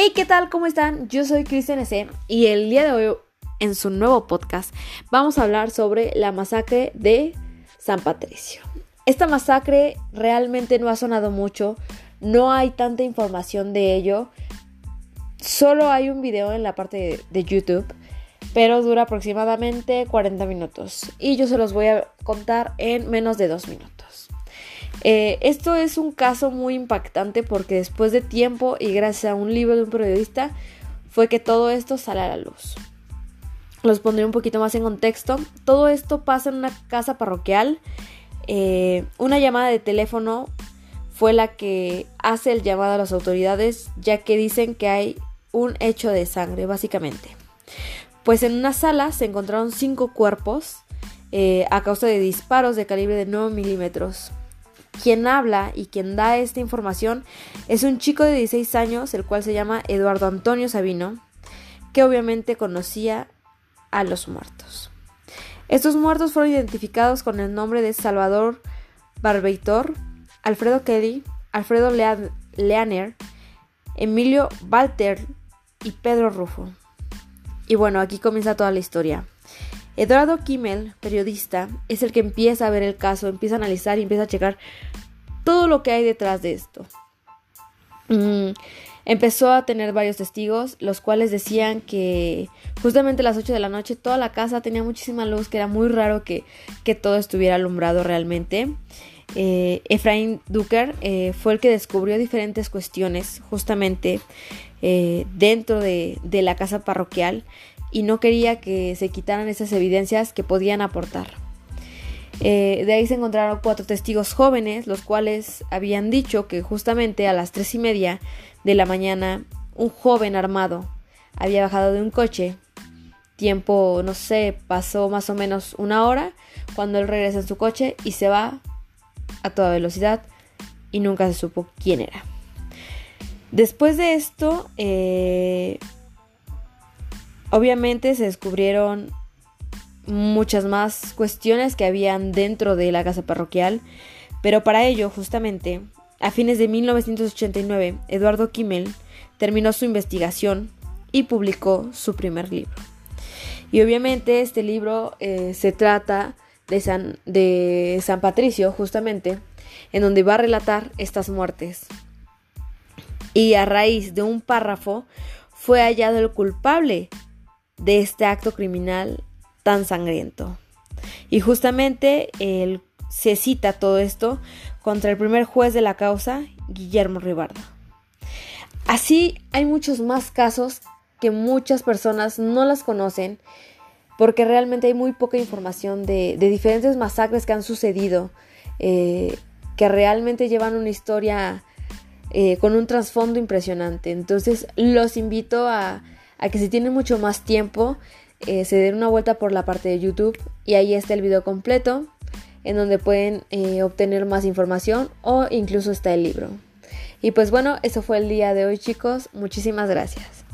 Hey, ¿qué tal? ¿Cómo están? Yo soy Cristian S. y el día de hoy, en su nuevo podcast, vamos a hablar sobre la masacre de San Patricio. Esta masacre realmente no ha sonado mucho, no hay tanta información de ello, solo hay un video en la parte de, YouTube, pero dura aproximadamente 40 minutos y yo se los voy a contar en menos de dos minutos. Eh, esto es un caso muy impactante porque después de tiempo y gracias a un libro de un periodista fue que todo esto sale a la luz. Los pondré un poquito más en contexto. Todo esto pasa en una casa parroquial. Eh, una llamada de teléfono fue la que hace el llamado a las autoridades ya que dicen que hay un hecho de sangre básicamente. Pues en una sala se encontraron cinco cuerpos eh, a causa de disparos de calibre de 9 milímetros. Quien habla y quien da esta información es un chico de 16 años, el cual se llama Eduardo Antonio Sabino, que obviamente conocía a los muertos. Estos muertos fueron identificados con el nombre de Salvador Barbeitor, Alfredo Kelly, Alfredo Leaner, Emilio Walter y Pedro Rufo. Y bueno, aquí comienza toda la historia. Eduardo Kimmel, periodista, es el que empieza a ver el caso, empieza a analizar y empieza a checar todo lo que hay detrás de esto. Mm, empezó a tener varios testigos, los cuales decían que justamente a las 8 de la noche toda la casa tenía muchísima luz, que era muy raro que, todo estuviera alumbrado realmente. Eh, Efraín Duker eh, fue el que descubrió diferentes cuestiones justamente eh, dentro de, de la casa parroquial y no quería que se quitaran esas evidencias que podían aportar. Eh, de ahí se encontraron cuatro testigos jóvenes, los cuales habían dicho que justamente a las tres y media de la mañana un joven armado había bajado de un coche. Tiempo, no sé, pasó más o menos una hora cuando él regresa en su coche y se va a toda velocidad y nunca se supo quién era. Después de esto, eh, Obviamente se descubrieron muchas más cuestiones que habían dentro de la casa parroquial, pero para ello, justamente, a fines de 1989, Eduardo Kimmel terminó su investigación y publicó su primer libro. Y obviamente este libro eh, se trata de San, de San Patricio, justamente, en donde va a relatar estas muertes. Y a raíz de un párrafo fue hallado el culpable de este acto criminal tan sangriento. Y justamente él se cita todo esto contra el primer juez de la causa, Guillermo Ribardo. Así hay muchos más casos que muchas personas no las conocen porque realmente hay muy poca información de, diferentes masacres que han sucedido, eh, que realmente llevan una historia eh, con un trasfondo impresionante. Entonces los invito a, a que si tienen mucho más tiempo eh, se den una vuelta por la parte de YouTube y ahí está el video completo en donde pueden eh, obtener más información o incluso está el libro. Y pues bueno, eso fue el día de hoy chicos, muchísimas gracias.